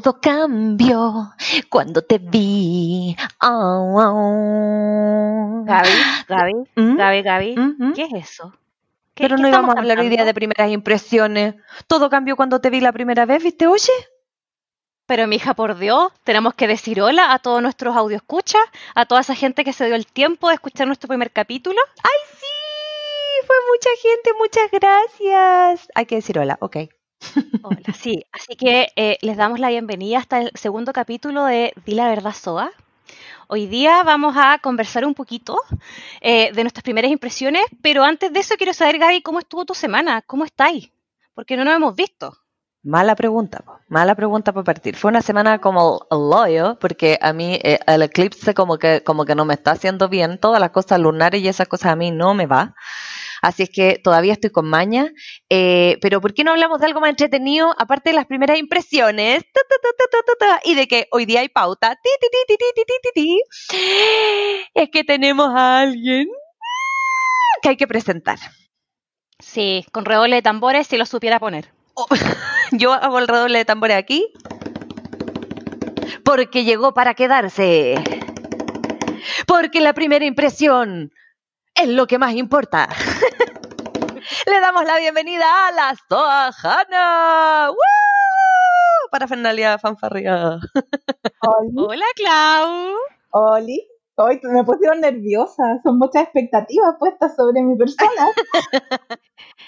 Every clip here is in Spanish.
Todo cambió cuando te vi. Oh, oh. Gaby, Gaby, ¿Mm? Gaby, Gaby, ¿Mm? ¿qué es eso? ¿Qué- Pero qué no íbamos a hablar hoy día de primeras impresiones. Todo cambió cuando te vi la primera vez, ¿viste? Oye. Pero mija, por Dios, tenemos que decir hola a todos nuestros escuchas, a toda esa gente que se dio el tiempo de escuchar nuestro primer capítulo. ¡Ay, sí! Fue mucha gente, muchas gracias. Hay que decir hola, ok. Hola, sí. Así que eh, les damos la bienvenida hasta el segundo capítulo de Di la Verdad Soa. Hoy día vamos a conversar un poquito eh, de nuestras primeras impresiones, pero antes de eso quiero saber, Gaby, ¿cómo estuvo tu semana? ¿Cómo estáis? Porque no nos hemos visto. Mala pregunta, po. mala pregunta para partir. Fue una semana como loyo, porque a mí eh, el eclipse como que, como que no me está haciendo bien. Todas las cosas lunares y esas cosas a mí no me va. Así es que todavía estoy con maña. Eh, pero ¿por qué no hablamos de algo más entretenido, aparte de las primeras impresiones? Y de que hoy día hay pauta. Ti, es que tenemos a alguien que hay que presentar. Sí, con redoble de tambores si lo supiera poner. Oh, yo hago el redoble de tambores aquí. Porque llegó para quedarse. Porque la primera impresión es lo que más importa. Le damos la bienvenida a la Soajana. ¡Woo! Para Fernalia Fanfarria. Hola, Clau. Oli. Hoy me pusieron nerviosa. Son muchas expectativas puestas sobre mi persona.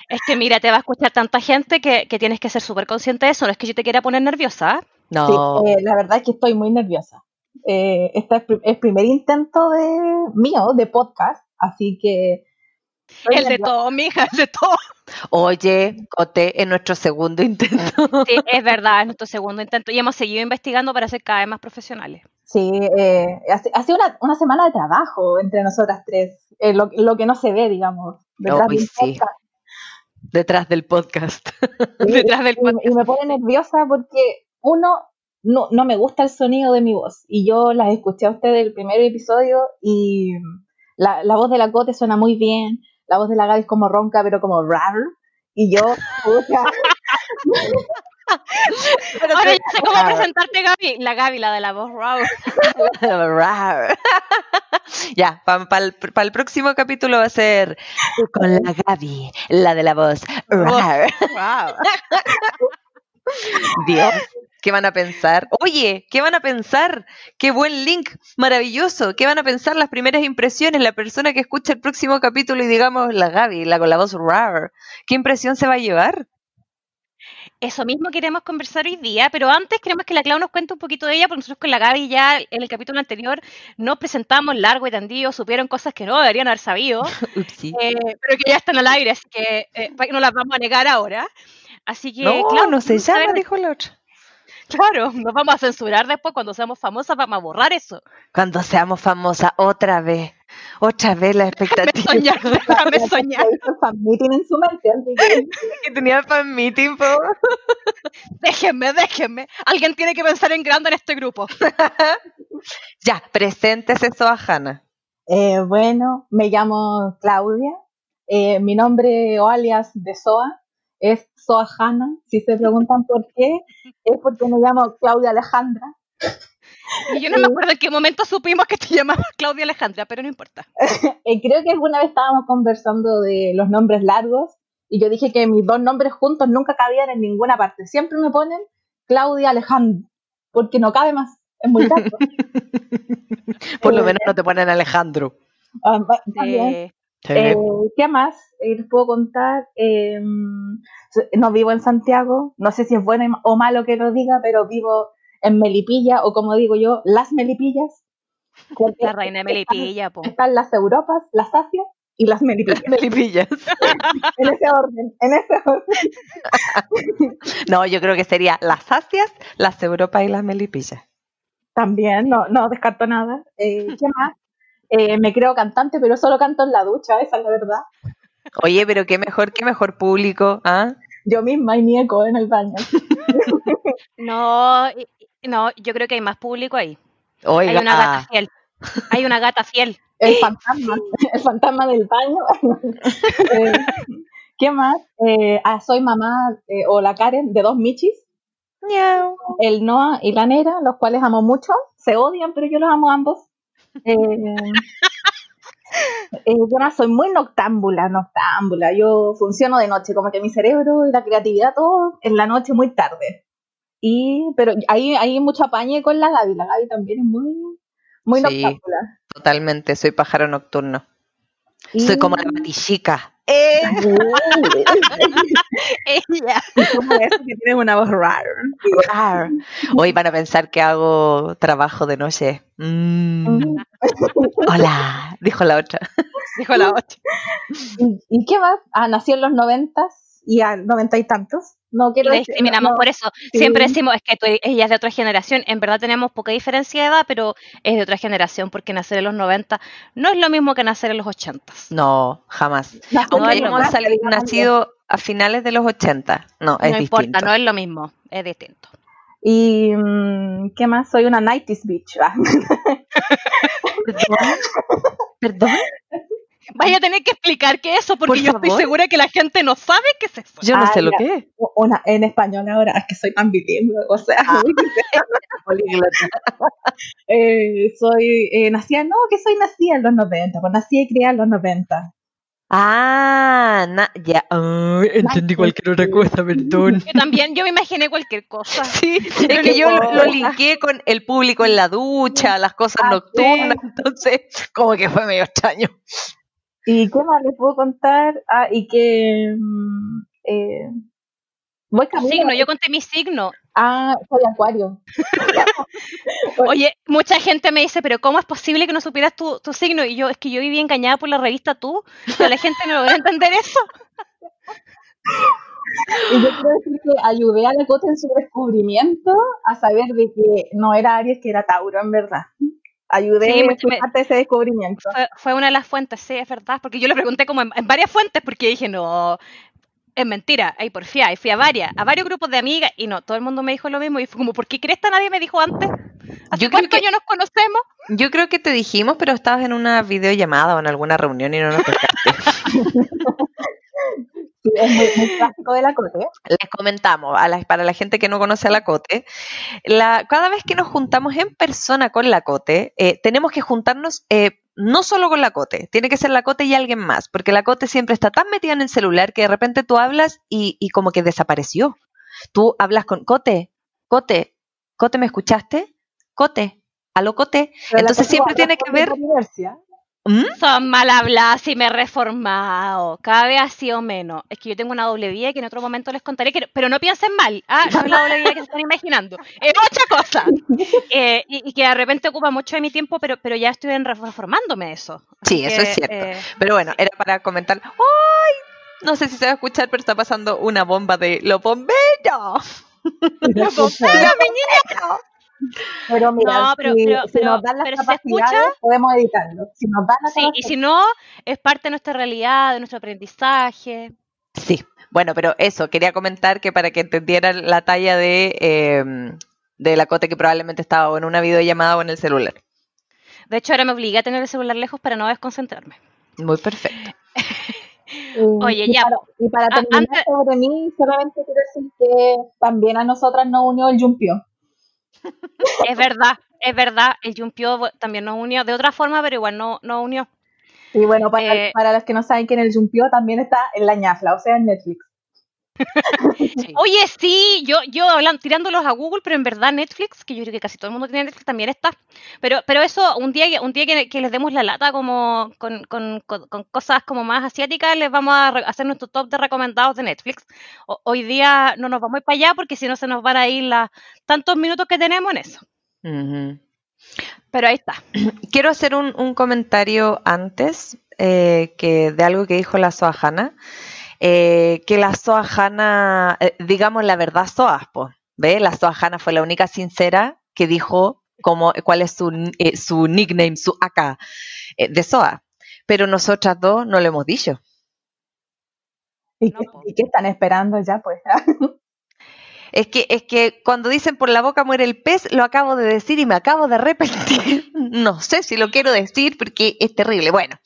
Es que mira, te va a escuchar tanta gente que, que tienes que ser súper consciente de eso. No es que yo te quiera poner nerviosa. No. Sí, eh, la verdad es que estoy muy nerviosa. Eh, este es el primer intento de mío de podcast, así que. El de todo, mija, el de todo. Oye, Cote, en nuestro segundo intento. Sí, es verdad, es nuestro segundo intento. Y hemos seguido investigando para ser cada vez más profesionales. Sí, eh, ha, ha sido una, una semana de trabajo entre nosotras tres. eh, lo, lo que no se ve, digamos. detrás Uy, de un sí. podcast. Detrás del podcast. Sí, Detrás del y- me pone nerviosa porque uno no, no me gusta el sonido de mi voz y yo las escuché a ustedes el primer episodio y la, la voz de la Cote suena muy bien, la voz de la Gaby es como ronca pero como rar y yo Pero Ahora ya sé cómo presentarte, Gaby. La Gaby, la de la voz raw. Rar. ya, para el, próximo capítulo va a ser con la Gaby, la de la voz. Rar. Wow. Dios, ¿qué van a pensar? Oye, ¿qué van a pensar? Qué buen link, maravilloso. ¿Qué van a pensar las primeras impresiones? La persona que escucha el próximo capítulo y digamos la Gaby, la con la voz rar. ¿Qué impresión se va a llevar? Eso mismo queremos conversar hoy día, pero antes queremos que la Clau nos cuente un poquito de ella, porque nosotros con la Gaby ya en el capítulo anterior nos presentamos largo y tendido, supieron cosas que no deberían haber sabido, eh, pero que ya están al aire, así que eh, pa- no las vamos a negar ahora. Así que, no, Clau, no se saber llama, dijo la otra. Claro, nos vamos a censurar después cuando seamos famosas, vamos a borrar eso. Cuando seamos famosas otra vez. Otra vez la Déjame expectativa. soñar, déjame soñar. Hizo el fan meeting en su mente, que tenía fan meeting, po. Déjenme, déjenme. Alguien tiene que pensar en grande en este grupo. Ya, preséntese eso a Hanna. Eh, bueno, me llamo Claudia. Eh, mi nombre o alias de SOA es Soa Hanna. Si se preguntan por qué, es porque me llamo Claudia Alejandra. Y yo no me acuerdo en qué momento supimos que te llamabas Claudia Alejandra, pero no importa. Creo que alguna vez estábamos conversando de los nombres largos y yo dije que mis dos nombres juntos nunca cabían en ninguna parte. Siempre me ponen Claudia Alejandra, porque no cabe más. Es muy largo. Por lo Eh, menos no te ponen Alejandro. Ah, también. Eh, Eh, ¿Qué más eh, les puedo contar? Eh, no vivo en Santiago, no sé si es bueno o malo que lo diga, pero vivo en Melipilla, o como digo yo, las Melipillas. la reina de Melipilla, po. Están las Europas, las Asias y las Melipillas. Melipillas. en ese orden, en ese orden. No, yo creo que sería las Asias, las Europas y las Melipillas. También, no, no descarto nada. Eh, ¿Qué más? Eh, me creo cantante, pero solo canto en la ducha, esa es la verdad. Oye, pero qué mejor, qué mejor público, ¿ah? Yo misma y mi eco en el baño. No, no, yo creo que hay más público ahí. Oiga, Hay una gata fiel. Hay una gata fiel. El fantasma, el fantasma del baño. Eh, ¿Qué más? Eh, ah, soy mamá, eh, o la Karen, de dos Michis. Miau. El Noah y la Nera, los cuales amo mucho. Se odian, pero yo los amo ambos. Eh, eh, yo no soy muy noctámbula, noctámbula. Yo funciono de noche, como que mi cerebro y la creatividad todo en la noche muy tarde. Y, pero hay, hay mucho apañe con la Gaby. La Gaby también es muy, muy Sí. noctámbula. Totalmente, soy pájaro nocturno. Soy como la matichica. ¡Eh! Ella. ¿Cómo es que tienes una voz rara? Rar. Hoy van a pensar que hago trabajo de noche. Mm. Hola, dijo la otra. Dijo la otra. ¿Y, y qué más? Ah, nació en los noventas y a noventa y tantos. No Y quiero decir- discriminamos no, por eso. sí. Siempre decimos, es que tú- ella es de otra generación. En verdad tenemos poca diferencia de edad, pero es de otra generación porque nacer en los 90 no es lo mismo que nacer en los 80. No, jamás. nació en Aunque no, hemos 90, salido- digamos, nacido a finales de los 80. No, es no distinto. importa, no es lo mismo, es distinto. Y mm, qué más, soy una 90s bitch. Ah, ¿Perdón? ¿Perdón? Vaya a tener que explicar qué es eso, porque Por yo estoy segura que la gente no sabe qué es eso. Yo no Ah, sé lo ya. que es. una, en español ahora, es que soy tan bilingüe, o sea, Ah. Eh, soy, eh, nacía, no, que soy nacida en los 90, pues nací y criada en los 90. Ah, na- ya. Ah, entendí cualquier otra cosa, perdón. Yo también, yo me imaginé cualquier cosa. Sí, es que yo lo, lo linké con el público en la ducha, las cosas Ah, nocturnas, entonces como que fue medio extraño. ¿Y qué más les puedo contar? Ah, y que mm, eh, voy signo, yo conté mi signo. Ah, soy acuario. Oye, mucha gente me dice, pero ¿cómo es posible que no supieras tu, tu signo? Y yo, es que yo viví engañada por la revista Tú, pero la gente no logra entender eso. Y yo quiero decir que ayudé a la Cote en su descubrimiento a saber de que no era Aries, que era Tauro, en verdad. Ayudé Sí, a mucho me- parte de ese descubrimiento. Fue, fue una de las fuentes, sí, es verdad, porque yo le pregunté como en, en varias fuentes, porque dije, no, es mentira, ahí por y fui a varias, a varios grupos de amigas, y no, todo el mundo me dijo lo mismo, y fue como, ¿por qué crees que nadie me dijo antes? ¿Hace Yo creo cuántos que- años nos conocemos? Yo creo que te dijimos, pero estabas en una videollamada o en alguna reunión y no nos pescaste. Sí, es muy, muy clásico de la Cote. Les comentamos, a la- para la gente que no conoce a la Cote, la, cada vez que nos juntamos en persona con la Cote, eh, tenemos que juntarnos eh, no solo con la Cote, tiene que ser la Cote y alguien más, porque la Cote siempre está tan metida en el celular que de repente tú hablas y, y como que desapareció. Tú hablas con Cote, Cote, Cote, ¿me escuchaste? Cote, aló Cote. Pero Entonces siempre tiene que ver... ¿Mm? Son mal habladas y me he reformado, cada vez ha sido menos. Es que yo tengo una doble vida que en otro momento les contaré, que, pero no piensen mal, ah, no es la doble vida que se están imaginando, es otra cosa. Eh, y, y que de repente ocupa mucho de mi tiempo, pero, pero ya estoy reformándome de eso. Sí, Así eso es cierto. eh, Pero bueno, era para comentar. ¡Ay! No sé si se va a escuchar, pero está pasando una bomba de lo bombeño. ¡Lo bombero, mi niña! Pero mira, No, pero- si, pero- si pero- nos dan las pero si se capacidades, escucha- podemos editarlo. Si nos dan las Sí, y si no, es parte de nuestra realidad, de nuestro aprendizaje. Sí, bueno, pero eso, quería comentar que para que entendieran la talla de, eh, de la cote que probablemente estaba o en una videollamada o en el celular. De hecho, ahora me obligué a tener el celular lejos para no desconcentrarme. Muy perfecto. Y- Oye, y ya, Para, y para Ah, terminar antes- sobre mí, solamente quiero decir que también a nosotras nos unió el Yumpio. Es verdad, es verdad. El Jumpio bu- también nos unió de otra forma, pero igual no nos unió. Y bueno, para, Eh, para los que no saben que en el Yumpio también está en la ñafla, o sea, en Netflix. Sí. Oye, sí, yo, yo hablan, tirándolos a Google, pero en verdad Netflix, que yo creo que casi todo el mundo tiene Netflix, también está. Pero, pero eso, un día, un día que, que les demos la lata como con, con- con- con cosas como más asiáticas, les vamos a hacer nuestro top de recomendados de Netflix. O- hoy día no nos vamos a ir para allá porque si no se nos van a ir las tantos minutos que tenemos en eso. Pero ahí está. Quiero hacer un, un comentario antes eh, que de algo que dijo la Soajana. Eh, que la Soajana, eh, digamos la verdad, Soas, po, ¿ve? La Soajana fue la única sincera que dijo cómo, cuál es su, eh, su nickname, su AK eh, de Soa. Pero nosotras dos no lo hemos dicho. ¿Y, No, qué, po. y qué están esperando ya, pues? Es que, es que cuando dicen por la boca muere el pez, lo acabo de decir y me acabo de arrepentir. No sé si lo quiero decir porque es terrible. Bueno,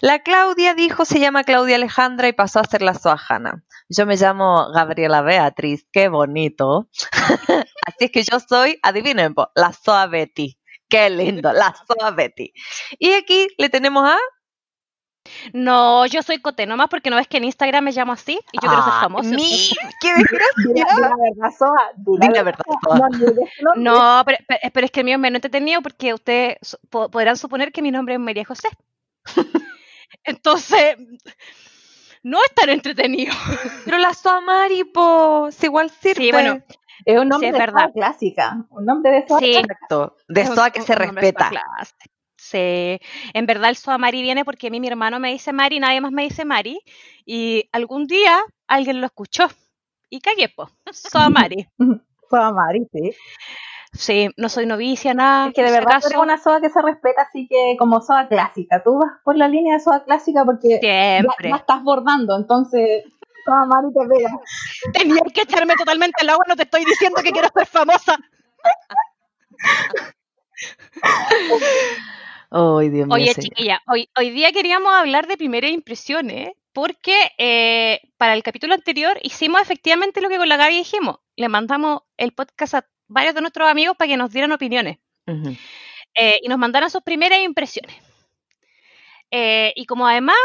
la Claudia dijo, se llama Claudia Alejandra y pasó a ser la Soajana. Yo me llamo Gabriela Beatriz, qué bonito. Así es que yo soy, adivinen, la Soa Betty. Qué lindo, la Soa Betty. Y aquí le tenemos a no, yo soy Cote, nomás porque no ves que en Instagram me llamo así y yo quiero ser ah, famosa. ¡Qué desgracia! la verdad, Soa. la verdad, No, pero, pero, es que el mío es menos entretenido porque ustedes podrán suponer que mi nombre es María José. Entonces, no es tan entretenido. Pero la Soa Mari, pues, igual sirve. Sí, bueno. Es un nombre de verdad. clásica. Un nombre de Soa. Sí, exacto. De Soa que se respeta. En verdad el Soa Mari viene porque a mí mi hermano me dice Mari, nadie más me dice Mari. Y algún día alguien lo escuchó. Y cagué, po. Soa Mari. Soa Mari, sí. Sí, no soy novicia, nada. Es que de verdad es una soa que se respeta, así que como soa clásica. Tú vas por la línea de soa clásica porque Siempre. Ya, estás bordando, entonces soa Mari te pega. Tenía que echarme totalmente el agua, no te estoy diciendo que quiero ser famosa. Oye, chiquilla, hoy, hoy día queríamos hablar de primeras impresiones, porque eh, para el capítulo anterior hicimos efectivamente lo que con la Gaby dijimos. Le mandamos el podcast a varios de nuestros amigos para que nos dieran opiniones. Eh, y nos mandaran sus primeras impresiones. Eh, y como además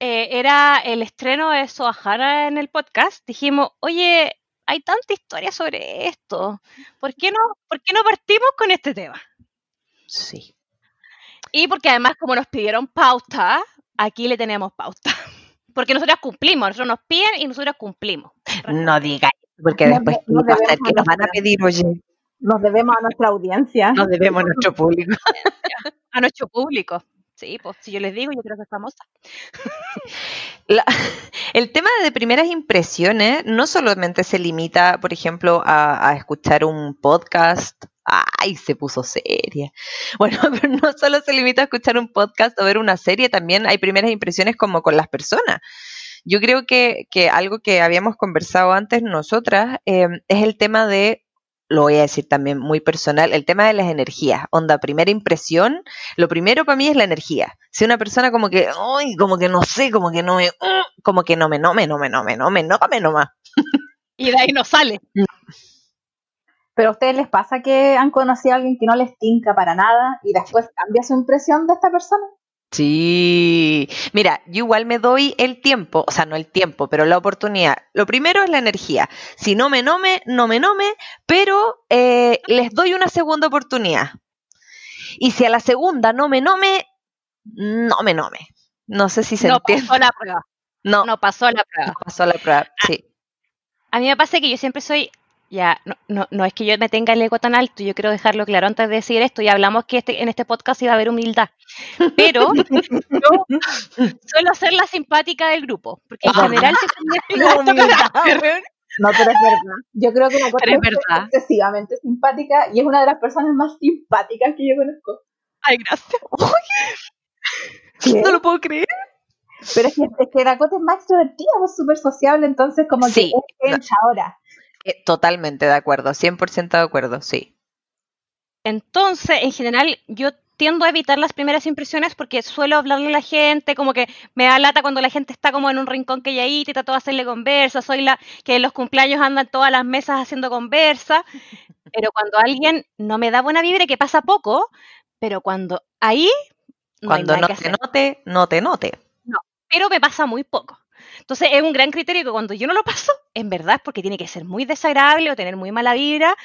era el estreno de Soahara en el podcast, dijimos, oye, hay tanta historia sobre esto. ¿Por qué no, por qué no partimos con este tema? Sí. Y porque además, como nos pidieron pauta, aquí le tenemos pauta. Porque nosotros cumplimos, nosotros nos piden y nosotros cumplimos. No digáis, porque después nos, va a ser que nos van a pedir, oye. Nos debemos a nuestra audiencia. Nos debemos a nuestro público. a nuestro público. Sí, pues si yo les digo, yo creo que es famosa. el tema de primeras impresiones no solamente se limita, por ejemplo, a, a escuchar un podcast Ay, se puso seria. Bueno, pero no solo se limita a escuchar un podcast o ver una serie, también hay primeras impresiones como con las personas. Yo creo que, algo que habíamos conversado antes nosotras em, es el tema de, lo voy a decir también muy personal, el tema de las energías. Onda, primera impresión, lo primero para mí es la energía. Si una persona como que, ay, como que no sé, como que no me, uh, como que no me, no me, no me, no me, no me, no me, no más. Y de ahí no sale. Pero a ustedes les pasa que han conocido a alguien que no les tinca para nada y después cambia su impresión de esta persona. Sí, mira, yo igual me doy el tiempo, o sea, no el tiempo, pero la oportunidad. Lo primero es la energía. Si no me nome, no me nome, pero eh, les doy una segunda oportunidad. Y si a la segunda no me nome, no me nome. No sé si se no entiende. Pasó la prueba. No, no pasó la prueba. No pasó la prueba, sí. A mí me pasa que yo siempre soy ya, no, no, no, es que yo me tenga el ego tan alto, yo quiero dejarlo claro antes de decir esto, ya hablamos que este, en este podcast iba a haber humildad, pero yo suelo ser la simpática del grupo, porque en general se No, pero es verdad. Yo creo que la cosa es, es excesivamente simpática y es una de las personas más simpáticas que yo conozco. Ay, gracias. No lo puedo creer. Pero es que, es que Dakota es más extrovertida, es pues, súper sociable, entonces como que es ahora. Eh, totalmente de acuerdo, 100% de acuerdo, sí. Entonces, en general, yo tiendo a evitar las primeras impresiones porque suelo hablarle a la gente, como que me da lata cuando la gente está como en un rincón que ya ahí, te trato de hacerle conversa, soy la que en los cumpleaños andan todas las mesas haciendo conversa, pero cuando alguien no me da buena vibra, que pasa poco, pero cuando ahí... cuando no te note, no te note. No, pero me pasa muy poco. Entonces es un gran criterio que cuando yo no lo paso, en verdad es porque tiene que ser muy desagradable o tener muy mala vibra,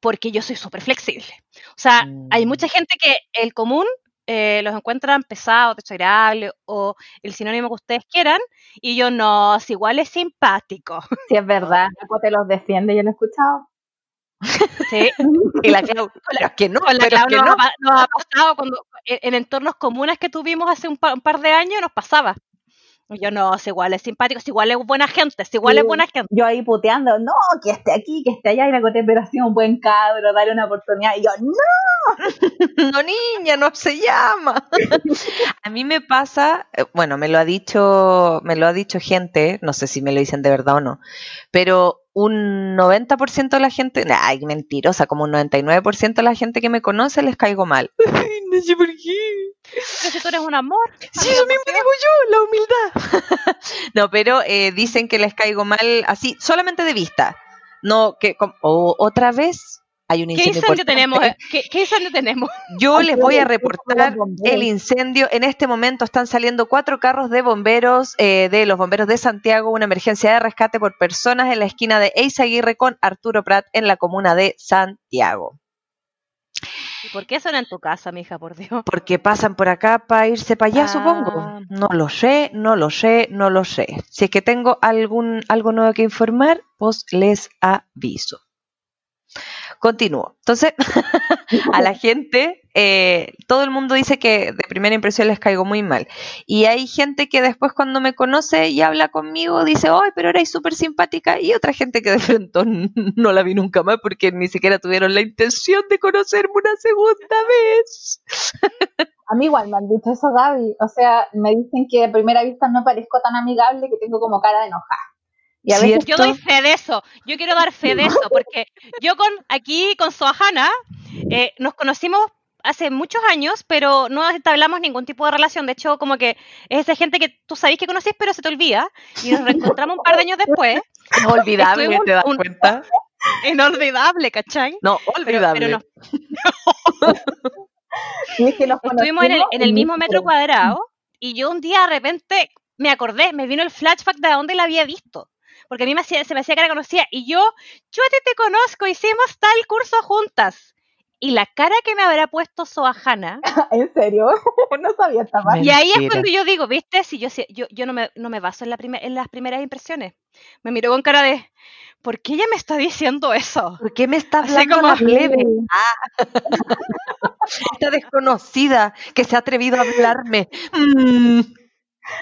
porque yo soy súper flexible. O sea, hay mucha mm. gente que el común eh, los encuentran pesados, desagradables o el sinónimo que ustedes quieran, y yo no, es igual es simpático. Sí, es verdad, te los defiende, yo lo he escuchado. Sí. y la Clau, que no, la Clau nos, ha, pasado cuando en, entornos comunes que tuvimos hace un par de años nos pasaba. Yo no, es igual es simpático, es igual es buena gente, es igual es buena gente. Yo ahí puteando, no, que esté aquí, que esté allá, y la cote, pero ha un buen cabro, dale una oportunidad. Y yo, no, no niña, no se llama. a mí me pasa, eh, bueno, me lo ha dicho, me lo ha dicho gente, no sé si me lo dicen de verdad o no, pero un 90% de la gente, ay, mentirosa, como un 99% de la gente que me conoce les caigo mal. no sé por qué. Pero si tú eres un amor. Sí, eso mismo digo yo, la humildad. no, pero eh, dicen que les caigo mal así, solamente de vista. No, que otra vez hay un ¿Qué incendio tenemos? ¿Qué, ¿Qué, incendio tenemos? Yo les voy a reportar el incendio. En este momento están saliendo cuatro carros de bomberos eh, de los bomberos de Santiago, una emergencia de rescate por personas en la esquina de Eizaguirre con Arturo Prat en la comuna de Santiago. ¿Y por qué son en tu casa, mija, por Dios? Porque pasan por acá para irse para allá, supongo. Ah. No lo sé, no lo sé, no lo sé. Si es que tengo algún algo nuevo que informar, pues les aviso. Continúo. Entonces, a la gente, eh, todo el mundo dice que de primera impresión les caigo muy mal. Y hay gente que después cuando me conoce y habla conmigo dice, ¡ay, pero eres súper simpática! Y otra gente que de pronto no la vi nunca más porque ni siquiera tuvieron la intención de conocerme una segunda vez. A mí igual me han dicho eso, Gaby. O sea, me dicen que a primera vista no parezco tan amigable que tengo como cara de enojada. Yo doy fe de eso, yo quiero dar fe de eso, porque yo con aquí con Sohana eh, nos conocimos hace muchos años, pero no entablamos ningún tipo de relación. De hecho, como que es esa gente que tú sabes que conocís, pero se te olvida. Y nos reencontramos un par de años después. Inolvidable, ¿te das cuenta? Inolvidable, ¿cachai? No, olvidable. Pero, no. Estuvimos en el, en el mismo metro cuadrado y yo un día de repente me acordé, me vino el flashback de dónde la había visto porque a mí me hacía, se me hacía que la conocía, y yo, yo a ti te conozco, hicimos tal curso juntas. Y la cara que me habrá puesto Soahana. ¿En serio? no sabía esta parte. Y ahí es cuando yo digo, ¿viste? Si yo, yo, yo no, me, no me baso en, la en las primeras impresiones. Me miró con cara de, ¿por qué ella me está diciendo eso? ¿Por qué me está hablando como, la plebe? Ah. Esta desconocida que se ha atrevido a hablarme. Mm.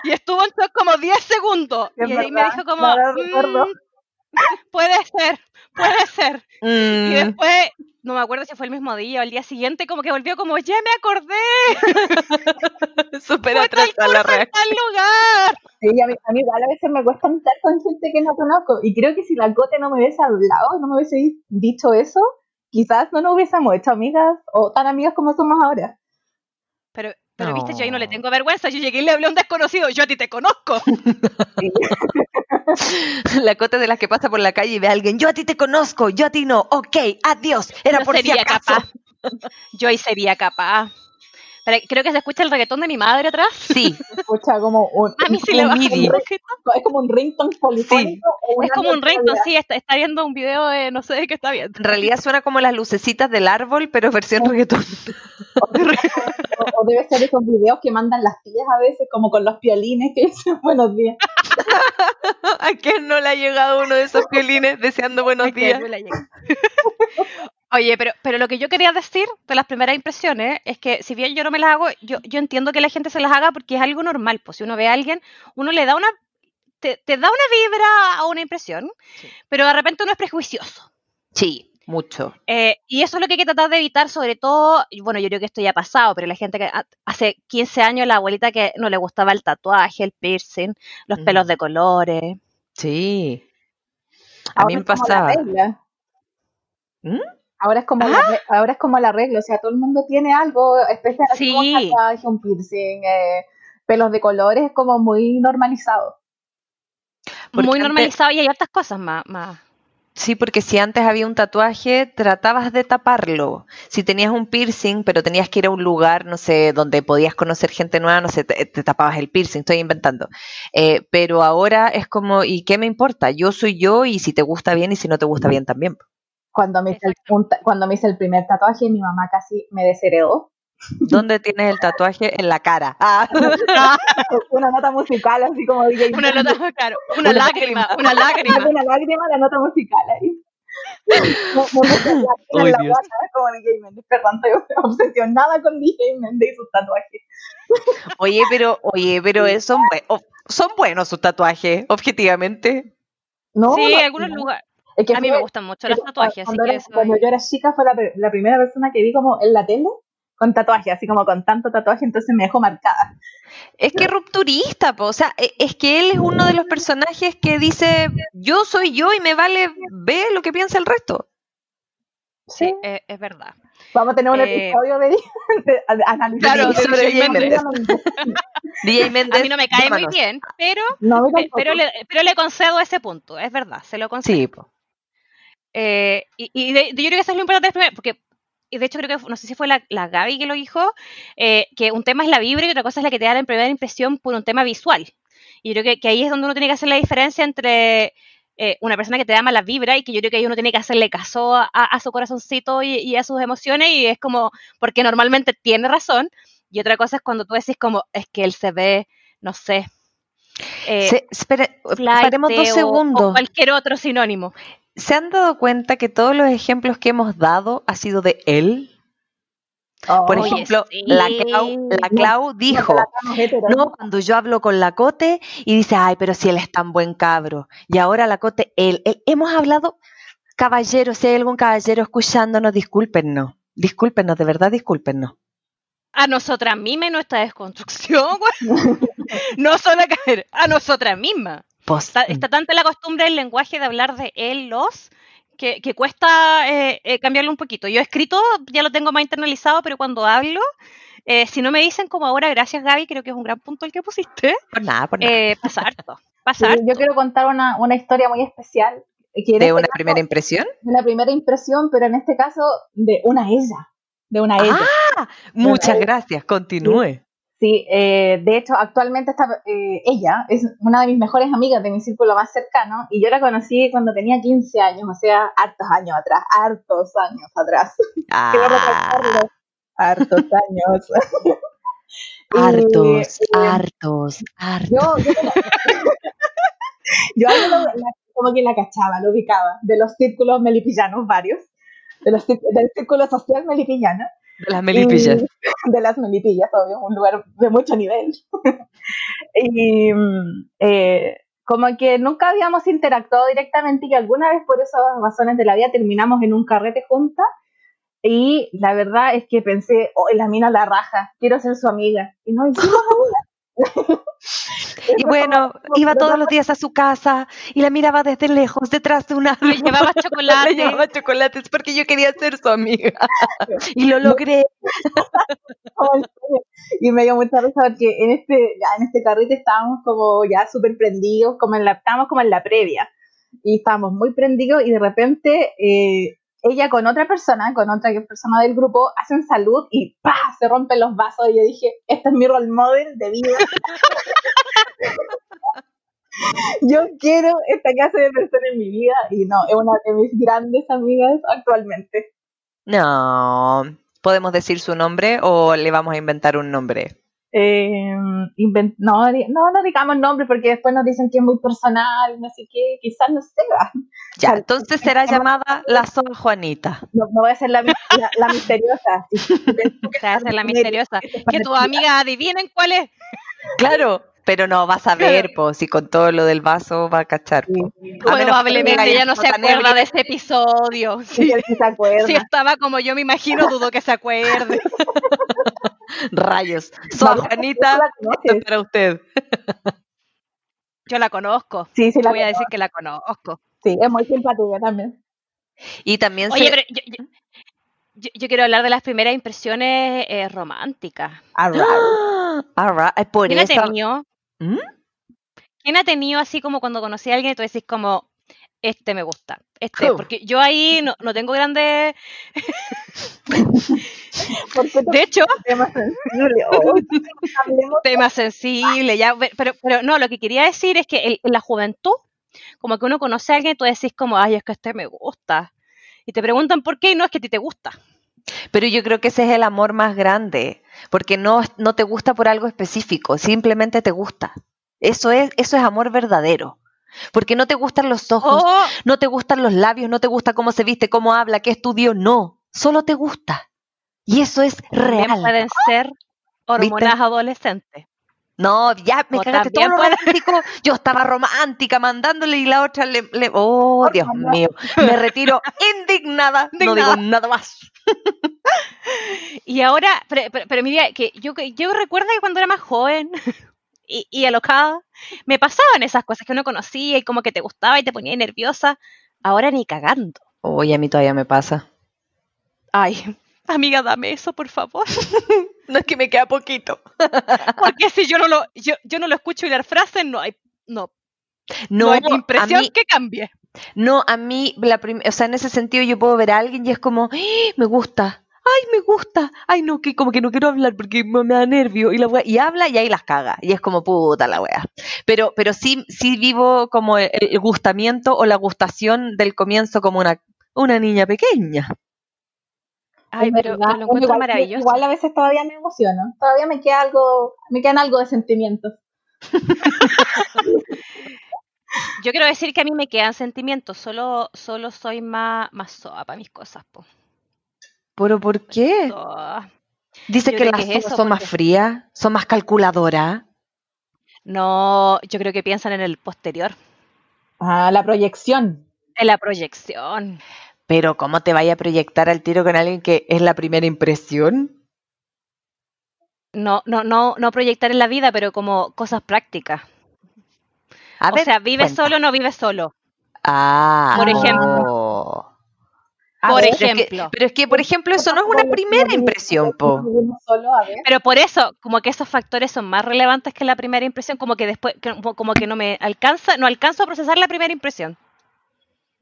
Y estuvo en shock como 10 segundos. Y ahí me dijo como, mm, puede ser, puede ser. Y mm. después, no me acuerdo si fue el mismo día o el día siguiente, como que volvió como, ya me acordé. Súper atrás a la red. lugar. Sí, a mí, a mí igual a veces me cuesta estar con gente que no conozco. Y creo que si la Cote no me hubiese hablado, no me hubiese dicho eso, quizás no nos hubiésemos hecho amigas o tan amigas como somos ahora. Pero pero viste, yo ahí no le tengo vergüenza. Yo llegué y le hablé a un desconocido. Yo a ti te conozco. la cota de las que pasa por la calle y ve a alguien. Yo a ti te conozco. Yo a ti no. Ok, adiós. Era por sería si capaz. Yo ahí sería capaz creo que se escucha el reggaetón de mi madre atrás. Sí. Se escucha como un. A mí sí le va Es como un ringtone polifónico. es como un ringtone, sí. Está, está, viendo un video de no sé de qué está viendo. En realidad suena como las lucecitas del árbol, pero versión reggaetón. O, debe ser esos videos que mandan las tías a veces, como con los piolines que dicen buenos días. ¿A quién no le ha llegado uno de esos piolines deseando buenos días? Oye, pero, pero lo que yo quería decir de las primeras impresiones es que si bien yo no me las hago, yo, yo entiendo que la gente se las haga porque es algo normal. Pues si uno ve a alguien, uno le da una, te, da una vibra o una impresión, pero de repente uno es prejuicioso. Sí, mucho. Eh, y eso es lo que hay que tratar de evitar, sobre todo, bueno, yo creo que esto ya ha pasado, pero la gente que hace 15 años, la abuelita que no le gustaba el tatuaje, el piercing, los pelos de colores. Sí. A mí me pasaba. ¿Mm? Ahora es como la, ah. ahora es como la regla, o sea, todo el mundo tiene algo especial, sí. un tatuaje, un piercing, eh, pelos de colores, es como muy normalizado. muy normalizado y hay otras cosas más, más. Sí, porque si antes había un tatuaje, tratabas de taparlo. Si tenías un piercing, pero tenías que ir a un lugar, no sé, donde podías conocer gente nueva, no sé, te, tapabas el piercing, estoy inventando. Eh, pero ahora es como, ¿y qué me importa? Yo soy yo y si te gusta bien y si no te gusta bien también. Cuando me, hice el, cuando me hice el primer tatuaje, mi mamá casi me desheredó. ¿Dónde tienes el tatuaje? En la cara. Ah. una nota musical, así como DJ. Una nota, claro, una, lágrima, una lágrima. Una lágrima, la nota musical ahí. como DJ Mendes. Perdón, estoy obsesionada con DJ Mendes y sus tatuajes. Oye, pero, oye, pero son, son buenos sus tatuajes, objetivamente. No, sí, en algunos lugares que a mí me gustan mucho los tatuajes. Cuando, yo era chica fue la, primera persona que vi como en la tele con tatuaje, así como con tanto tatuaje, entonces me dejó marcada. Es que rupturista, po. o sea, e- es que él es uno de los personajes que dice, yo soy yo y me vale ver lo que piensa el resto. Sí, eh, es verdad. Vamos a tener un Eh, episodio de, de, analizar Claro, sobre DJ Méndez. DJ Méndez. A mí no me cae muy bien, No, pero, le, pero le concedo ese punto, es verdad, se lo concedo. Sí, po. Eh, y y de- de- yo creo que eso es lo importante del primer, porque y de hecho creo que, no sé si fue la, la Gaby que lo dijo, eh, que un tema es la vibra y otra cosa es la que te da la primera impresión por un tema visual. Y yo creo que, que ahí es donde uno tiene que hacer la diferencia entre eh, una persona que te da mala vibra y que yo creo que ahí uno tiene que hacerle caso a, a su corazoncito y, y a sus emociones y es como, porque normalmente tiene razón. Y otra cosa es cuando tú decís como, es que él se ve, no sé, eh, Se- espere, flaite paremos dos o- segundos. o cualquier otro sinónimo. ¿Se han dado cuenta que todos los ejemplos que hemos dado ha sido de él? Por ejemplo, sí. la Clau, la Clau dijo, no, cuando yo hablo con la Cote y dice, ay, pero si él es tan buen cabro. Y ahora la Cote, él, él- hemos hablado, caballeros, si hay algún caballero escuchándonos, discúlpenos, discúlpenos, de verdad, discúlpenos. a nosotras mismas y nuestra desconstrucción, güey. no solo a caer, a nosotras mismas. Pues, Está, está tanta la costumbre del lenguaje de hablar de él, los, que, que cuesta eh, eh, cambiarlo un poquito. Yo he escrito, ya lo tengo más internalizado, pero cuando hablo, eh, si no me dicen como ahora, gracias Gaby, creo que es un gran punto el que pusiste, por nada, por nada. pasa harto, Sí, pasa harto. yo quiero contar una, una historia muy especial. Que ¿De este una caso- primera impresión? de una primera impresión, pero en este caso de una ella. De una ella. Ah, muchas gracias, continúe. Sí, eh, de hecho, actualmente está, eh, ella es una de mis mejores amigas de mi círculo más cercano y yo la conocí cuando tenía 15 años, o sea, hartos años atrás, hartos años atrás. Ah, hartos años. Hartos, eh, hartos, hartos. Yo, yo, yo la- como que la cachaba, lo ubicaba, de los círculos melipillanos varios, de los, del círculo social melipillano. De las melipillas. Y- de las melipillas, obvio, un lugar de mucho nivel. y mm, eh, como que nunca habíamos interactuado directamente y que alguna vez por esas razones de la vida terminamos en un carrete juntas. Y la verdad es que pensé, oh, la mina la raja, quiero ser su amiga. Y no hicimos amigas. Y bueno, iba todos los días a su casa y la miraba desde lejos, detrás de un árbol. Le llevaba chocolate. Le llevaba chocolates porque yo quería ser su amiga. Y lo logré. y me dio mucha risa porque en este, en este carrete estábamos como ya súper prendidos, como en la, estábamos como en la previa. Y estábamos muy prendidos y de repente eh, ella con otra persona, con otra persona del grupo, hacen salud y ¡pah! se rompen los vasos y yo dije, este es mi role model de vida. yo quiero esta clase de persona en mi vida y no, es una de mis grandes amigas actualmente. No. ¿Podemos decir su nombre o le vamos a inventar un nombre? Eh, invent- no, no, no digamos nombres porque después nos dicen que es muy personal, no sé qué, quizás no va. Ya, entonces será llamada la Soa Juanita. no, no voy a ser la, la, la misteriosa. sí. Se la misteriosa. Que tus amigas adivinen cuál es. Claro, pero no, vas a ver, po, si con todo lo del vaso va a cachar. po. A Probablemente ella no se acuerda de ese episodio. Sí, se si estaba como yo me imagino, dudo que se acuerde. Rayos. María, Juanita, para usted. Yo la conozco. Sí, sí, la Voy a decir que la conozco. Sí, es muy simpática también. Y también Oye, se- pero yo, yo- yo- yo quiero hablar de las primeras impresiones eh, románticas. Alright, ay, por ¿Quién ha tenido? ¿Mm? ¿Quién ha tenido así como cuando conocí a alguien y tú decís como, este me gusta? Este, Oh. porque yo ahí no, no tengo grandes... ¿Por qué De hecho, tema sensible? Oh, tema sensible, ya, pero, pero no, lo que quería decir es que el- en la juventud, como que uno conoce a alguien y tú decís como, ay, es que este me gusta. Y te preguntan por qué y no es que a ti te gusta. Pero yo creo que ese es el amor más grande, porque no, no te gusta por algo específico, simplemente te gusta. Eso es, eso es amor verdadero. Porque no te gustan los ojos, O no te gustan los labios, no te gusta cómo se viste, cómo habla, qué estudió, no. Solo te gusta. Y eso es también real. pueden ser hormonas adolescentes. No, ya me O cagaste todo lo romántico. Yo estaba romántica mandándole y la otra le. le- oh, Dios mío. Me retiro indignada. No digo nada más. Y ahora, pero, pero, pero mira, que yo, yo recuerdo que cuando era más joven y, y alocada, me pasaban esas cosas que uno conocía y como que te gustaba y te ponía nerviosa. Ahora ni cagando. Oye, a mí todavía me pasa. Ay, amiga, dame eso, por favor. No es que me queda poquito. Porque si yo no lo, yo, yo no lo escucho y las frases, no hay, no, no, No, hay impresión mí, que cambie. no, a mí, la o sea, en ese sentido yo puedo ver a alguien y es como, ¡Ah! me gusta, ay, me gusta, ay, no, que como que no quiero hablar porque me, me da nervio y la wea, y habla y ahí las caga y es como puta la wea. Pero, pero sí, sí vivo como el, el gustamiento o la gustación del comienzo como una, una niña pequeña. Ay, pero, verdad, pero lo encuentro igual, maravilloso. Igual a veces todavía me emociono. Todavía me queda algo, me quedan algo de sentimientos. Yo quiero decir que a mí me quedan sentimientos, solo, solo soy más, más soa para mis cosas, po. ¿Pero por qué? Dice Yo que las que es eso, son más frías, son más calculadoras. No, yo creo que piensan en el posterior, Ah, la proyección. en la proyección. Pero ¿cómo te vaya a proyectar al tiro con alguien que es la primera impresión? No, no, no, no proyectar en la vida, pero como cosas prácticas. A o ver, sea, vives cuenta. solo o no vives solo. Ah, Por ejemplo. A Por ver, Pero es, que, ejemplo. pero es que, por ejemplo, eso no es una primera impresión, po. Pero por eso, como que esos factores son más relevantes que la primera impresión, como que después, como, como que no me alcanza, no alcanzo a procesar la primera impresión.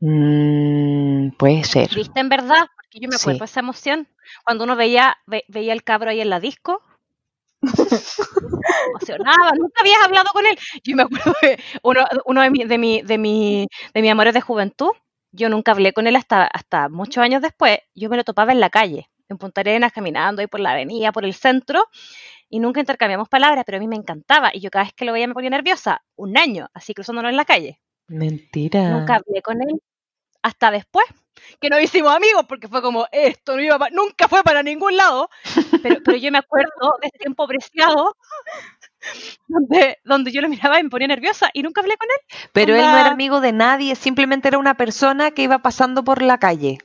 Mm, puede ser. ¿Viste en verdad? Porque yo me acuerdo Sí. de esa emoción. Cuando uno veía, ve- veía el cabro ahí en la disco. emocionaba, nunca habías hablado con él. Yo me acuerdo que uno, uno de, mi, de, mi, de, mi, de mis amores de juventud, yo nunca hablé con él hasta, hasta muchos años después. Yo me lo topaba en la calle, en Punta Arenas, caminando ahí por la avenida, por el centro, y nunca intercambiamos palabras, pero a mí me encantaba. Y yo cada vez que lo veía me ponía nerviosa. Un año, así cruzándonos en la calle. Mentira. Nunca hablé con él hasta después, que nos hicimos amigos, porque fue como, esto no iba pa- nunca fue para ningún lado. Pero, pero yo me acuerdo de ese tiempo preciado donde, donde yo lo miraba y me ponía nerviosa y nunca hablé con él. Pero él no onda- era amigo de nadie, simplemente era una persona que iba pasando por la calle.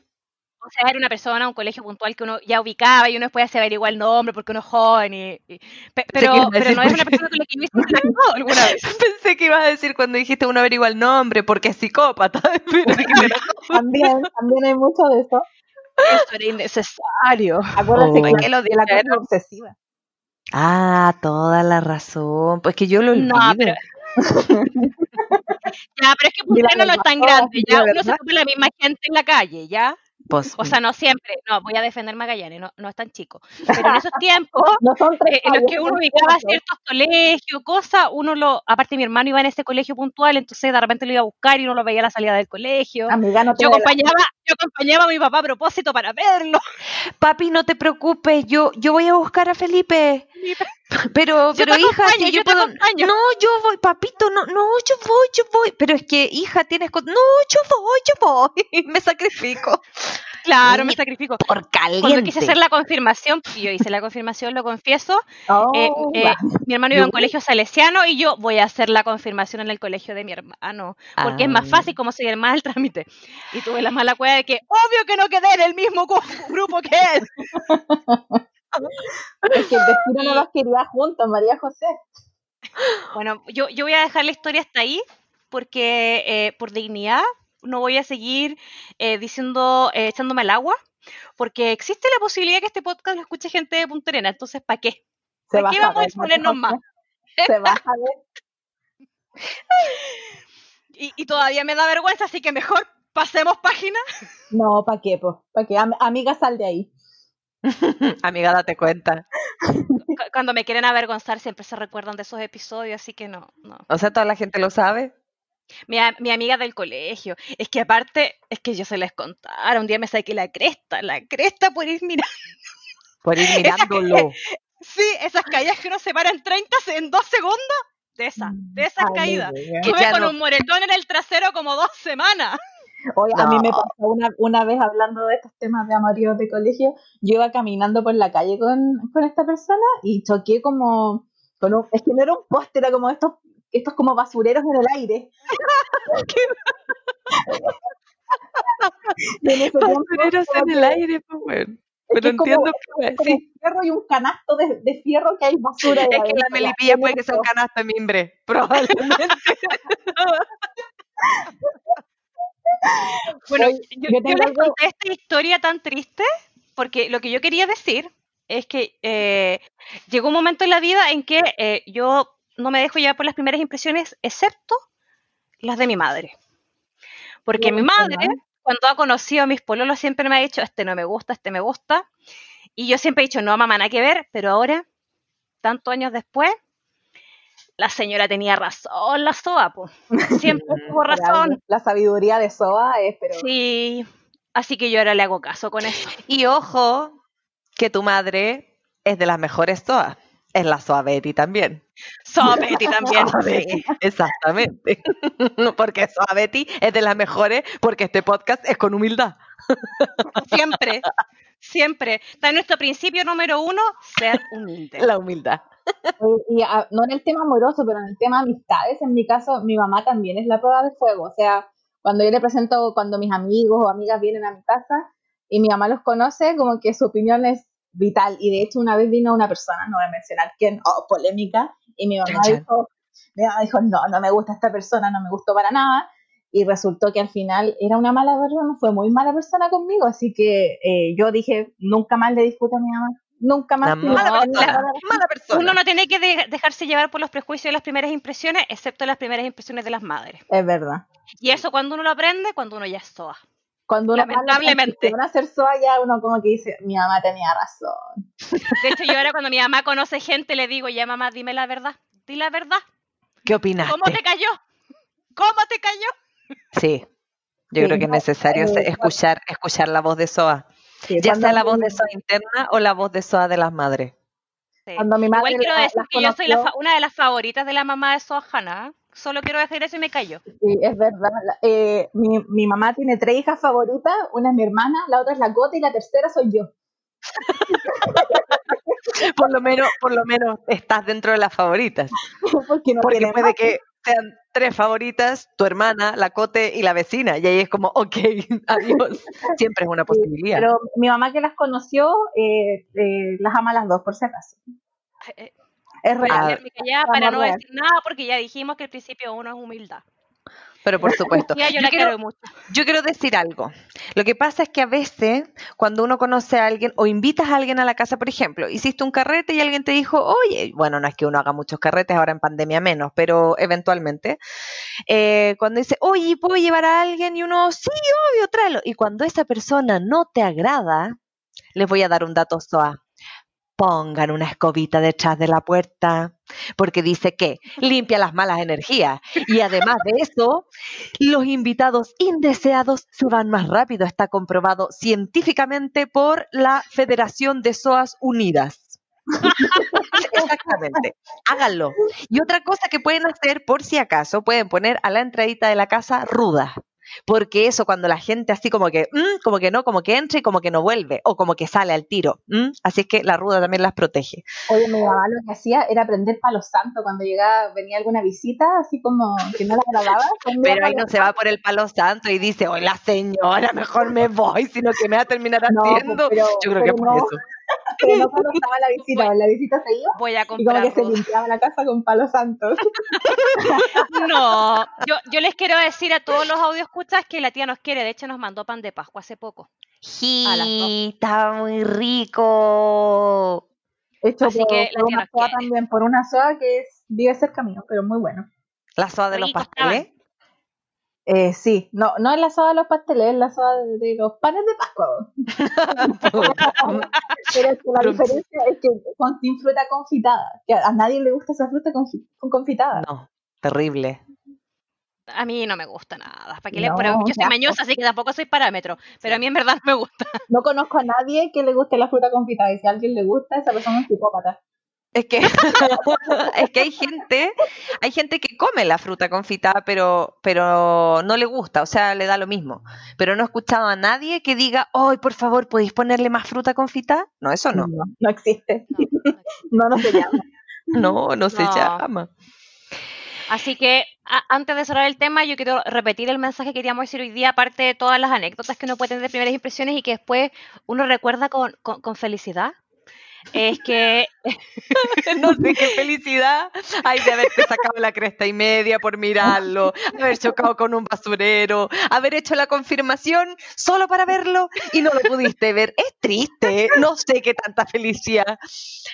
O sea, era una persona, un colegio puntual que uno ya ubicaba y uno después se averiguar el nombre porque uno es joven. Y, y- que pero, ibas a pero decir no es porque- una persona con la que hubiese interactuado alguna vez. Pensé que ibas a decir cuando dijiste uno averigua el nombre porque es psicópata. También, también hay mucho de eso. Eso era innecesario. Acuérdense Oh. que, ¿Por qué lo que la cosa obsesiva. Ah, toda la razón. Pues que yo lo olvido. No, pero. ya, pero es que Punta no es verdad, tan grande, ya uno se come la misma gente en la calle, ¿ya? Pues, O sea, no siempre, no, voy a defender Magallanes, no, no es tan chico. Pero en esos tiempos, No son tres eh, en los que uno ubicaba ciertos colegios, cosas, uno lo, aparte mi hermano iba en ese colegio puntual, entonces de repente lo iba a buscar y uno lo veía a la salida del colegio. Amiga, no te Yo acompañaba, yo acompañaba a mi papá a propósito para verlo. papi, no te preocupes, yo, yo voy a buscar a Felipe. Pero, Yo pero hija, acompaño, si yo yo puedo. acompaño. No, yo voy, papito, no, no, yo voy, yo voy. Pero es que, hija, tienes. No, yo voy, yo voy. Me sacrifico. Claro, me sacrifico. Por caliente. Cuando quise hacer la confirmación, yo hice la confirmación, lo confieso, Oh, eh, eh, mi hermano iba a un colegio salesiano y yo voy a hacer la confirmación en el colegio de mi hermano, porque es más Ah. fácil como seguir más el trámite. Y tuve la mala cueva de que, obvio que no quedé en el mismo grupo que él. Es que el destino no los quería juntos, María José. Bueno, yo, yo voy a dejar la historia hasta ahí, porque eh, por dignidad no voy a seguir eh, diciendo, eh, echándome al agua, porque existe la posibilidad que este podcast lo escuche gente de Punta Arenas, entonces ¿para qué? ¿Para qué a vamos a saber, exponernos María más? Se va a saber. Y, y todavía me da vergüenza, así que mejor pasemos página. No, ¿para qué, po? ¿Para qué? Am- amiga, sal de ahí. Amiga, date cuenta. Cu- Cuando me quieren avergonzar siempre se recuerdan de esos episodios, así que no, no. O sea, toda la gente lo sabe. Mi, amiga del colegio, es que aparte, es que yo se les contara, un día me saqué la cresta, la cresta por ir mirando. Por ir mirándolo. Sí, esas caídas que uno se para en 30, se- en dos segundos, de esas, de esas Ay, caídas. con no- un moretón en el trasero como dos semanas. Oye, a mí me pasó una, una vez hablando de estos temas de amoríos de colegio, yo iba caminando por la calle con, con esta persona y choqué como, con un, es que no era un poste, era como estos, estos como basureros en el aire. Basureros en el aire, pues bueno. pero es como- entiendo que sí. un fierro y un canasto de, de fierro que hay basura. Es que la melipilla puede que sea un canasto de mimbre, probablemente. Bueno, Oye, yo, yo yo tengo les conté esta historia tan triste porque lo que yo quería decir es que eh, llegó un momento en la vida en que eh, yo no me dejo llevar por las primeras impresiones, excepto las de mi madre. Porque mi madre, cuando ha conocido a mis pololos, siempre me ha dicho, este no me gusta, este me gusta. Y yo siempre he dicho, no, mamá, nada que ver, pero ahora, tantos años después, la señora tenía razón, la soa, po. Siempre tuvo razón. La sabiduría de Soa es, pero Sí, así que yo ahora le hago caso con eso. Y ojo, que tu madre es de las mejores SOA. Es la SOA Betty también. Soa Betty también. Soa sí. Betty, Exactamente. Porque SOA Betty es de las mejores porque este podcast es con humildad. Siempre, siempre. Está en nuestro principio número uno, ser humilde. La humildad. Y ah, no en el tema amoroso, pero en el tema amistades, en mi caso, mi mamá también es la prueba de fuego. O sea, cuando yo le presento, cuando mis amigos o amigas vienen a mi casa y mi mamá los conoce, como que su opinión es vital. Y de hecho, una vez vino una persona, no voy a mencionar quién, oh, polémica, y mi mamá dijo, mi mamá dijo, no, no me gusta esta persona, no me gustó para nada. Y resultó que al final era una mala persona, fue muy mala persona conmigo, así que eh, yo dije, nunca más le discuto a mi mamá, nunca más. Mala persona. Mala persona. Uno no tiene que de- dejarse llevar por los prejuicios de las primeras impresiones, excepto las primeras impresiones de las madres. Es verdad. Y eso cuando uno lo aprende, cuando uno ya es soa. Cuando uno Lamentablemente. Van a hacer soa ya uno como que dice, mi mamá tenía razón. De hecho, yo ahora cuando mi mamá conoce gente le digo, ya mamá, dime la verdad. Di la verdad. ¿Qué opinaste? ¿Cómo te cayó? ¿Cómo te cayó? Sí. Yo Sí, creo que es necesario eh, escuchar, escuchar la voz de SOA. Sí, Ya sea la voz mi- de SOA interna o la voz de SOA de las madres. Sí. Cuando mi madre Igual quiero la- decir que yo soy la fa- una de las favoritas de la mamá de Soa Hanna. Solo quiero decir eso y me cayó. Sí, es verdad. Eh, mi, mi mamá tiene tres hijas favoritas, una es mi hermana, la otra es la Cota y la tercera soy yo. Por lo menos, por lo menos estás dentro de las favoritas. Porque no Porque puede más. que sean tres favoritas, tu hermana, la cote y la vecina. Y ahí es como, ok, adiós. Siempre es una posibilidad. Pero mi mamá que las conoció, eh, eh, las ama las dos, por si acaso. Eh, Es Voy a real. Amor para no decir nada porque ya dijimos que el principio uno es humildad. Pero por supuesto. Yo quiero mucho. Yo quiero decir algo. Lo que pasa es que a veces, cuando uno conoce a alguien o invitas a alguien a la casa, por ejemplo, hiciste un carrete y alguien te dijo, oye, bueno, no es que uno haga muchos carretes, ahora en pandemia menos, pero eventualmente, eh, cuando dice, oye, ¿puedo llevar a alguien? Y uno, sí, obvio, tráelo. Y cuando esa persona no te agrada, les voy a dar un dato SOA. Pongan una escobita detrás de la puerta, porque dice que limpia las malas energías. Y además de eso, los invitados indeseados se van más rápido. Está comprobado científicamente por la Federación de SOAS Unidas. Exactamente. Háganlo. Y otra cosa que pueden hacer, por si acaso, pueden poner a la entradita de la casa ruda. Porque eso cuando la gente así como que, mm, como que no, como que entra y como que no vuelve, o como que sale al tiro. mm. Así es que la ruda también las protege. Oye, mi mamá lo que hacía era prender palo santo cuando llegaba, venía alguna visita, así como que no la agradaba. Pero ahí no se va por el palo santo y dice, hola señora, mejor me voy, sino que me va a terminar No, haciendo. pero- Yo creo que por no. eso. Pero no cuando estaba la visita, cuando la visita se iba Voy a y como comprar. que se limpiaba la casa con palo santo. No, yo, yo les quiero decir a todos los audio escuchas que la tía nos quiere. De hecho, nos mandó pan de Pascua hace poco. Sí, estaba muy rico. Hecho Así por, que por una quiere. también, por una soa que es, vive cerca mío, pero muy bueno. La soda de los pasteles. Eh, sí, no, no es la soda de los pasteles, es la soda de, de los panes de Pascua. Pero es que la Pero- diferencia es que son sin fruta confitada. Que a nadie le gusta esa fruta confi- con confitada. No, terrible. A mí no me gusta nada. ¿Para qué le No, pero yo soy mañosa, así que tampoco soy parámetro. Pero a mí en verdad me gusta. No conozco a nadie que le guste la fruta confitada. Y si a alguien le gusta, esa persona es psicópata. Es que, es que hay gente, hay gente que come la fruta confitada, pero, pero no le gusta, o sea, le da lo mismo. Pero no he escuchado a nadie que diga, ay, por favor, ¿podéis ponerle más fruta confitada? No, eso no. No, no existe. No, no. No, no se llama. No, no se No. llama. Así que antes de cerrar el tema, yo quiero repetir el mensaje que queríamos decir hoy día, aparte de todas las anécdotas que uno puede tener de primeras impresiones y que después uno recuerda con, con felicidad es que no sé qué felicidad hay de haberte sacado la cresta y media por mirarlo, haber chocado con un basurero, haber hecho la confirmación solo para verlo y no lo pudiste ver. Es triste, no sé qué tanta felicidad.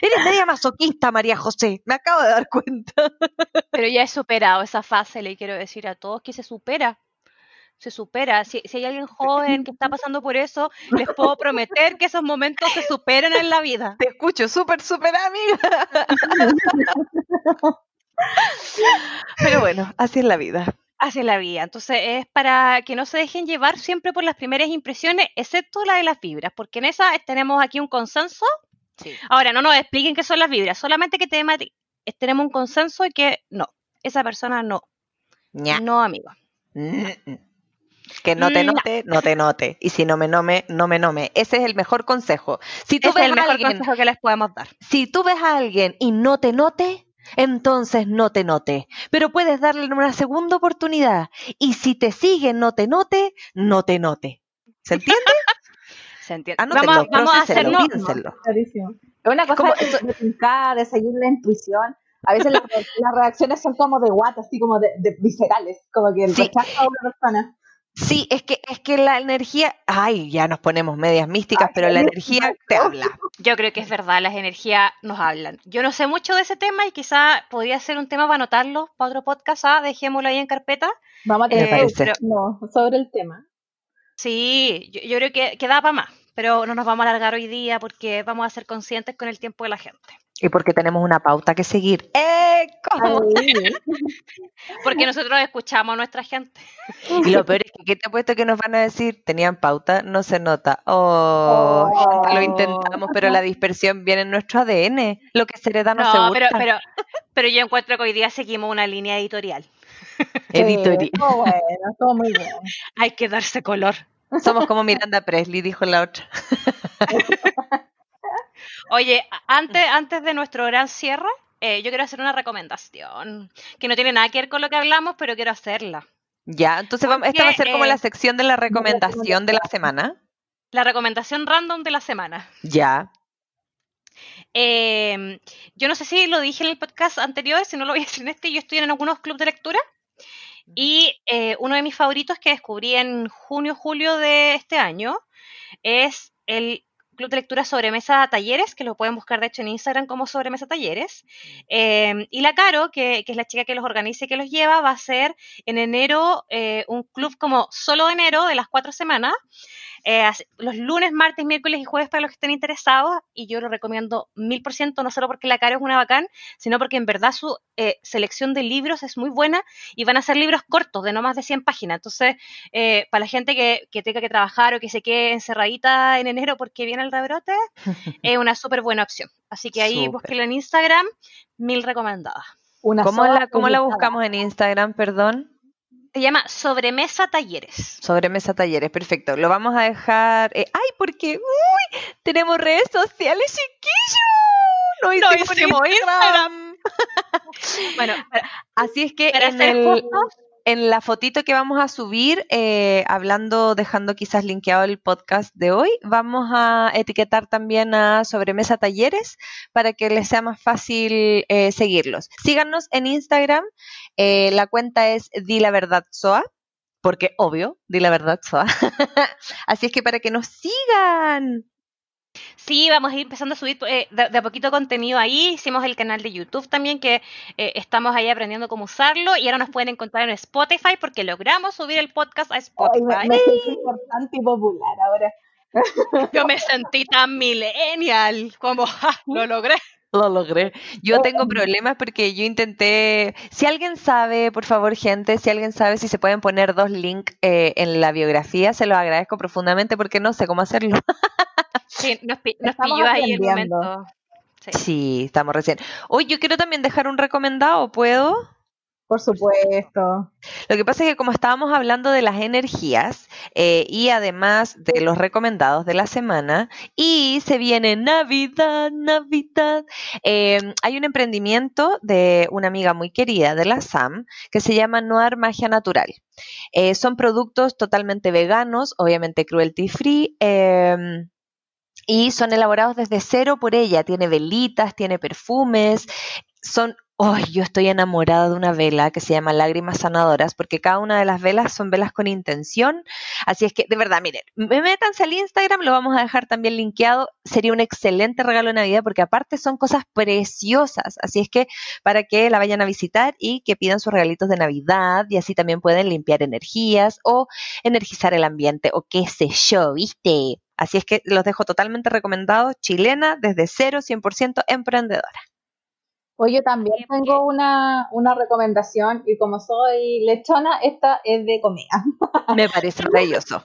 Eres media masoquista, María José, me acabo de dar cuenta. Pero ya he superado esa fase, le quiero decir a todos que se supera se supera. Si, hay alguien joven que está pasando por eso, les puedo prometer que esos momentos se superan en la vida. Te escucho, súper, súper amiga. Pero bueno, así es la vida. Así es la vida. Entonces es para que no se dejen llevar siempre por las primeras impresiones, excepto la de las vibras, porque en esa tenemos aquí un consenso. Ahora, no nos expliquen qué son las vibras, solamente que tenemos un consenso y que no, esa persona no. No, amigo. Mm, mm. Que no te mm, note, no te note. Y si no me nome, no me nome. Ese es el mejor consejo. Si tú ves es el mejor consejo que les podemos dar. Si tú ves a alguien y no te note, entonces no te note. Pero puedes darle una segunda oportunidad. Y si te sigue, no te note, no te note. ¿Se entiende? Se entiende. vamos, vamos a hacerlo. Piénsenlo. Es una cosa de, de seguir la intuición. A veces las, reacciones son como de guata, así como de, viscerales, como que el rechazo a una persona. Sí, es que, es que la energía, ay, ya nos ponemos medias místicas, pero la energía te habla. Yo creo que es verdad, las energías nos hablan. Yo no sé mucho de ese tema y quizá podría ser un tema para anotarlo para otro podcast, ¿ah? dejémoslo ahí en carpeta. Vamos a tener eh, no, sobre el tema. Sí, yo, creo que, que da para más, pero no nos vamos a alargar hoy día porque vamos a ser conscientes con el tiempo de la gente. Y porque tenemos una pauta que seguir. ¡Eh! ¿Cómo? porque nosotros escuchamos a nuestra gente. Y lo peor es que, ¿qué te puesto que nos van a decir? Tenían pauta, no se nota. Oh, lo intentamos, pero la dispersión viene en nuestro ADN. Lo que se hereda no, no se pero, pero, pero yo encuentro que hoy día seguimos una línea editorial. editorial. Oh, bueno, todo muy bien. Hay que darse color. Somos como Miranda Presley, dijo la otra. Oye, antes, antes de nuestro gran cierre, eh, yo quiero hacer una recomendación que no tiene nada que ver con lo que hablamos, pero quiero hacerla. Ya, entonces vamos, esta va a ser como la eh, sección de la recomendación de la semana. La recomendación random de la semana. Ya. Em, yo no sé si lo dije en el podcast anterior, si no lo voy a decir en este, yo estoy en algunos clubes de lectura y eh, uno de mis favoritos que descubrí en junio, julio de este año es el Club de Lectura Sobremesa Talleres, que lo pueden buscar de hecho en Instagram como Sobremesa Talleres. Em, y la Caro, que, es la chica que los organiza y que los lleva, va a ser en enero eh, un club como solo de enero de las cuatro semanas, eh, los lunes, martes, miércoles y jueves para los que estén interesados y yo lo recomiendo mil por ciento, no solo porque la cara es una bacán, sino porque en verdad su eh, selección de libros es muy buena y van a ser libros cortos, de no más de 100 páginas. Entonces, eh, para la gente que, tenga que trabajar o que se quede encerradita en enero porque viene el rebrote, es una súper buena opción. Así que ahí búsquenla en Instagram, mil recomendadas. ¿Cómo, la, ¿Cómo la buscamos en Instagram, perdón? Se llama Sobremesa Talleres. Sobremesa Talleres, perfecto. Lo vamos a dejar. Eh, ¡Ay, porque uy, tenemos redes sociales, chiquillos! No hicimos, Instagram. bueno, así es que en el, en la fotito que vamos a subir, eh, hablando, dejando quizás linkeado el podcast de hoy, vamos a etiquetar también a Sobremesa Talleres para que les sea más fácil eh, seguirlos. Síganos en Instagram, eh, la cuenta es Di la Verdad Soa, porque obvio, Di la Verdad Soa. Así es que para que nos sigan. Sí, vamos a ir empezando a subir eh, de, a poquito contenido ahí. Hicimos el canal de YouTube también, que eh, estamos ahí aprendiendo cómo usarlo. Y ahora nos pueden encontrar en Spotify porque logramos subir el podcast a Spotify. Ay, me, importante y popular ahora. Yo me sentí tan millennial, como lo logré. Lo logré. Yo tengo problemas porque yo intenté. Si alguien sabe, por favor, gente, si alguien sabe si se pueden poner dos links eh, en la biografía, se los agradezco profundamente porque no sé cómo hacerlo. Sí, nos, pilló ahí el momento. Sí. estamos recién. Hoy yo quiero también dejar un recomendado, ¿puedo? Por supuesto. Lo que pasa es que como estábamos hablando de las energías eh, y además de los recomendados de la semana, y se viene Navidad, Navidad, eh, hay un emprendimiento de una amiga muy querida de la SAM que se llama Noir Magia Natural. Eh, son productos totalmente veganos, obviamente cruelty free. Em, y son elaborados desde cero por ella. Tiene velitas, tiene perfumes, son Oh, yo estoy enamorada de una vela que se llama Lágrimas Sanadoras, porque cada una de las velas son velas con intención. Así es que, de verdad, miren, métanse al Instagram, lo vamos a dejar también linkeado. Sería un excelente regalo de Navidad, porque aparte son cosas preciosas. Así es que para que la vayan a visitar y que pidan sus regalitos de Navidad, y así también pueden limpiar energías o energizar el ambiente, o qué sé yo, ¿viste? Así es que los dejo totalmente recomendados. Chilena, desde cero, 100% emprendedora. Pues yo también tengo una, una recomendación y como soy lechona, esta es de comida. Me parece maravilloso.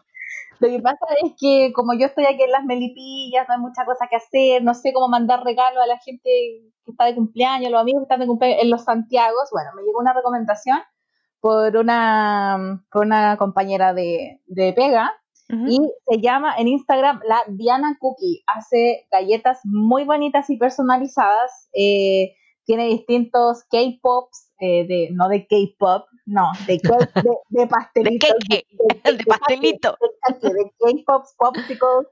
Lo que pasa es que como yo estoy aquí en las melipillas, no hay mucha cosa que hacer, no sé cómo mandar regalo a la gente que está de cumpleaños, los amigos que están de cumpleaños en los Santiagos. Bueno, me llegó una recomendación por una, por una compañera de, de pega y se llama en Instagram la Diana Cookie. Hace galletas muy bonitas y personalizadas. Eh, tiene distintos K-pops, eh, de, no de K-pop, no, de, de, de pastelito. de, de, pastelito. De, K-pops, popsicles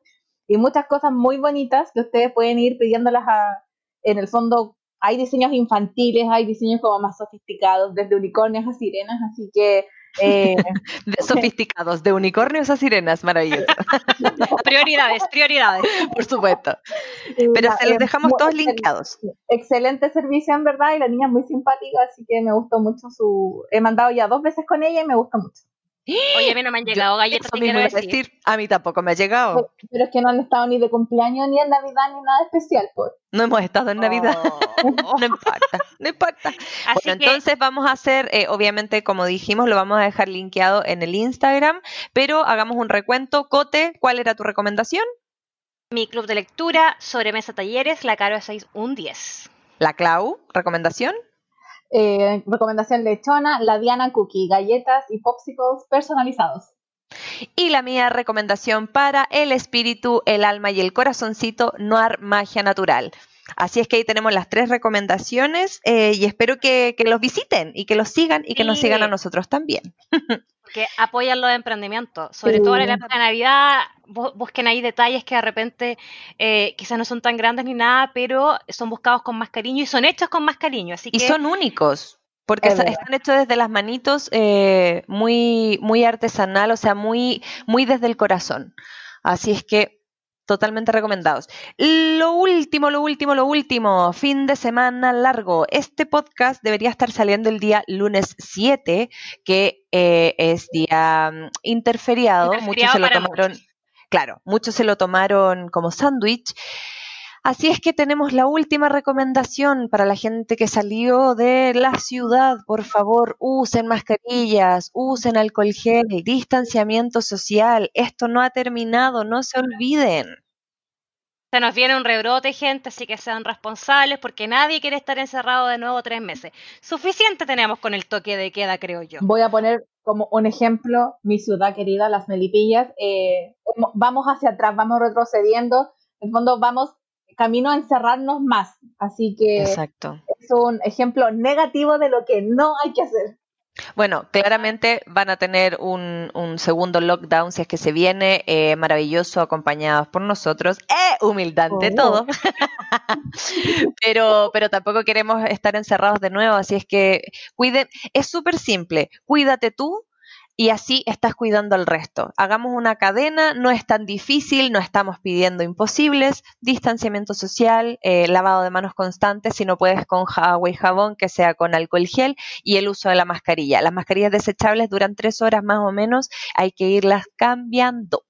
y muchas cosas muy bonitas que ustedes pueden ir pidiéndolas a, en el fondo. Hay diseños infantiles, hay diseños como más sofisticados, desde unicornios a sirenas, así que eh, de sofisticados, de unicornios a sirenas, maravilloso. prioridades, prioridades. Por supuesto. Pero se los dejamos todos linkados. Excelente servicio, en verdad, y la niña es muy simpática, así que me gustó mucho su... He mandado ya dos veces con ella y me gustó mucho. Oye, a mí no me han llegado galletas. decir. A mí tampoco me ha llegado. Pero, es que no han estado ni de cumpleaños, ni en Navidad, ni nada especial. Pues. No hemos estado en Navidad. Oh. no importa, no importa. bueno, entonces vamos a hacer, eh, obviamente, como dijimos, lo vamos a dejar linkeado en el Instagram, pero hagamos un recuento. Cote, ¿cuál era tu recomendación? Mi club de lectura, sobremesa talleres, la Caro 6, un 10. La Clau, recomendación. Eh, recomendación lechona, la Diana Cookie, galletas y popsicles personalizados. Y la mía recomendación para el espíritu, el alma y el corazoncito, Noir Magia Natural. Así es que ahí tenemos las tres recomendaciones eh, y espero que, los visiten y que los sigan y que nos sigan a nosotros también. que apoyan los emprendimientos, sobre todo en la época de Navidad, busquen ahí detalles que de repente eh, quizás no son tan grandes ni nada, pero son buscados con más cariño y son hechos con más cariño. Así y son únicos. Porque están hechos desde las manitos eh, muy, muy artesanal, o sea, muy, muy desde el corazón. Así es que totalmente recomendados. Lo último, lo último, lo último, fin de semana largo. Este podcast debería estar saliendo el día lunes 7, que eh, es día mm, interferiado. Muchos se lo tomaron, claro, muchos se lo tomaron como sándwich. Así es que tenemos la última recomendación para la gente que salió de la ciudad. Por favor, usen mascarillas, usen alcohol gel, distanciamiento social. Esto no ha terminado, no se olviden. Se nos viene un rebrote, gente, así que sean responsables porque nadie quiere estar encerrado de nuevo tres meses. Suficiente tenemos con el toque de queda, creo yo. Voy a poner como un ejemplo mi ciudad querida, Las Melipillas. Eh, vamos hacia atrás, vamos retrocediendo. En el fondo, vamos camino a encerrarnos más. Así que Exacto. es un ejemplo negativo de lo que no hay que hacer. Bueno, claramente van a tener un, segundo lockdown si es que se viene, eh, maravilloso, acompañados por nosotros. ¡Eh! Humildad de oh. todo. pero, pero tampoco queremos estar encerrados de nuevo, así es que cuiden. Es súper simple. Cuídate tú, y así estás cuidando al resto. Hagamos una cadena, no es tan difícil, no estamos pidiendo imposibles, distanciamiento social, eh, lavado de manos constantes, si no puedes con agua y jabón, que sea con alcohol gel y el uso de la mascarilla. Las mascarillas desechables duran tres horas más o menos, hay que irlas cambiando.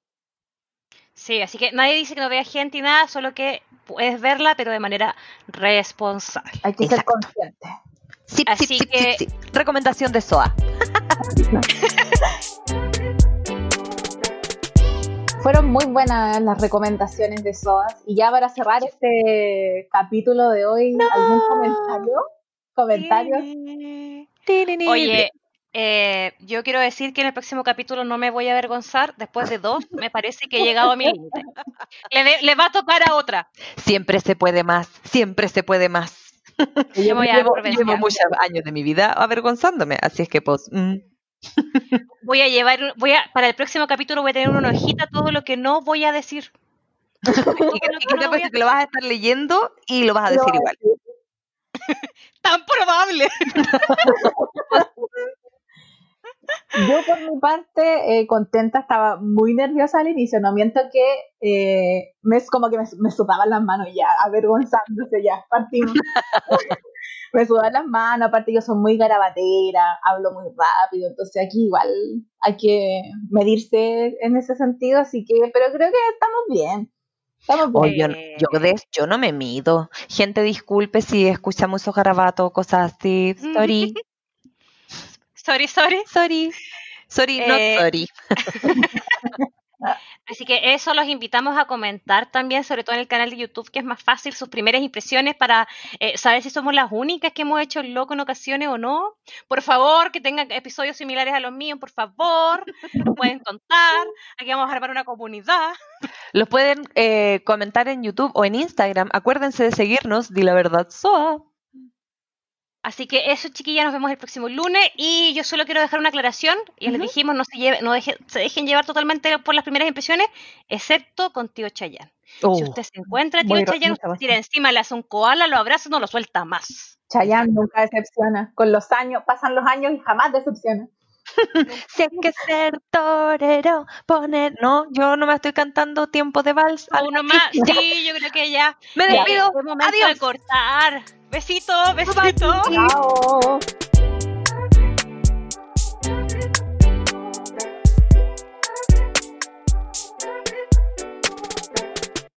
Sí, así que nadie dice que no vea gente y nada, solo que puedes verla, pero de manera responsable. Hay que ser consciente. Sí, Así que... Recomendación de SOA. Fueron muy buenas las recomendaciones de SOAS. Y ya para cerrar este capítulo de hoy, ¿algún comentario? ¿Comentarios? Oye, eh, yo quiero decir que en el próximo capítulo no me voy a avergonzar. Después de dos, me parece que he llegado a mi límite. Le, le va a tocar a otra. Siempre se puede más, siempre se puede más. Yo voy a llevo, muchos años de mi vida avergonzándome, así es que pues... mm. Voy a llevar, voy a, para el próximo capítulo voy a tener una hojita todo lo que no voy a decir. Y que- y que te apuesto que lo vas a estar leyendo y lo vas a decir a igual. Tan probable. Yo por mi parte, eh, contenta, estaba muy nerviosa al inicio, no miento que eh, me, es como que me, me sudaban las manos ya, avergonzándose ya, partimos. me sudaban las manos, aparte yo soy muy garabatera, hablo muy rápido, entonces aquí igual hay que medirse en ese sentido, así que, pero creo que estamos bien. Estamos bien. Oye, yo, yo, de- yo no me mido. Gente, disculpe si escuchamos esos garabatos o cosas así. Sorry, Sorry, sorry. sorry. Sorry, not Eh, sorry. Así que eso los invitamos a comentar también, sobre todo en el canal de YouTube, que es más fácil sus primeras impresiones para eh, saber si somos las únicas que hemos hecho el loco en ocasiones o no. Por favor, que tengan episodios similares a los míos, por favor, nos pueden contar. Aquí vamos a armar una comunidad. Los pueden eh, comentar en YouTube o en Instagram. Acuérdense de seguirnos, di la verdad, Soa. Así que eso, chiquillas, nos vemos el próximo lunes. Y yo solo quiero dejar una aclaración. Ya les Ujú. dijimos, no, se, lleve- no deje- se dejen llevar totalmente por las primeras impresiones, excepto con tío Chayán. Si Oh, usted se encuentra, tío Chayán, usted tira encima, le hace un koala, lo abraza, no lo suelta más. Chayanne nunca decepciona. Con los años, pasan los años y jamás decepciona. Si hay que ser torero, poner. No, yo no me estoy cantando tiempo de vals. Uno más. Sí, yo creo que ya. Me Ya, despido. es momento Adiós. de cortar. Besito, besito. Chao.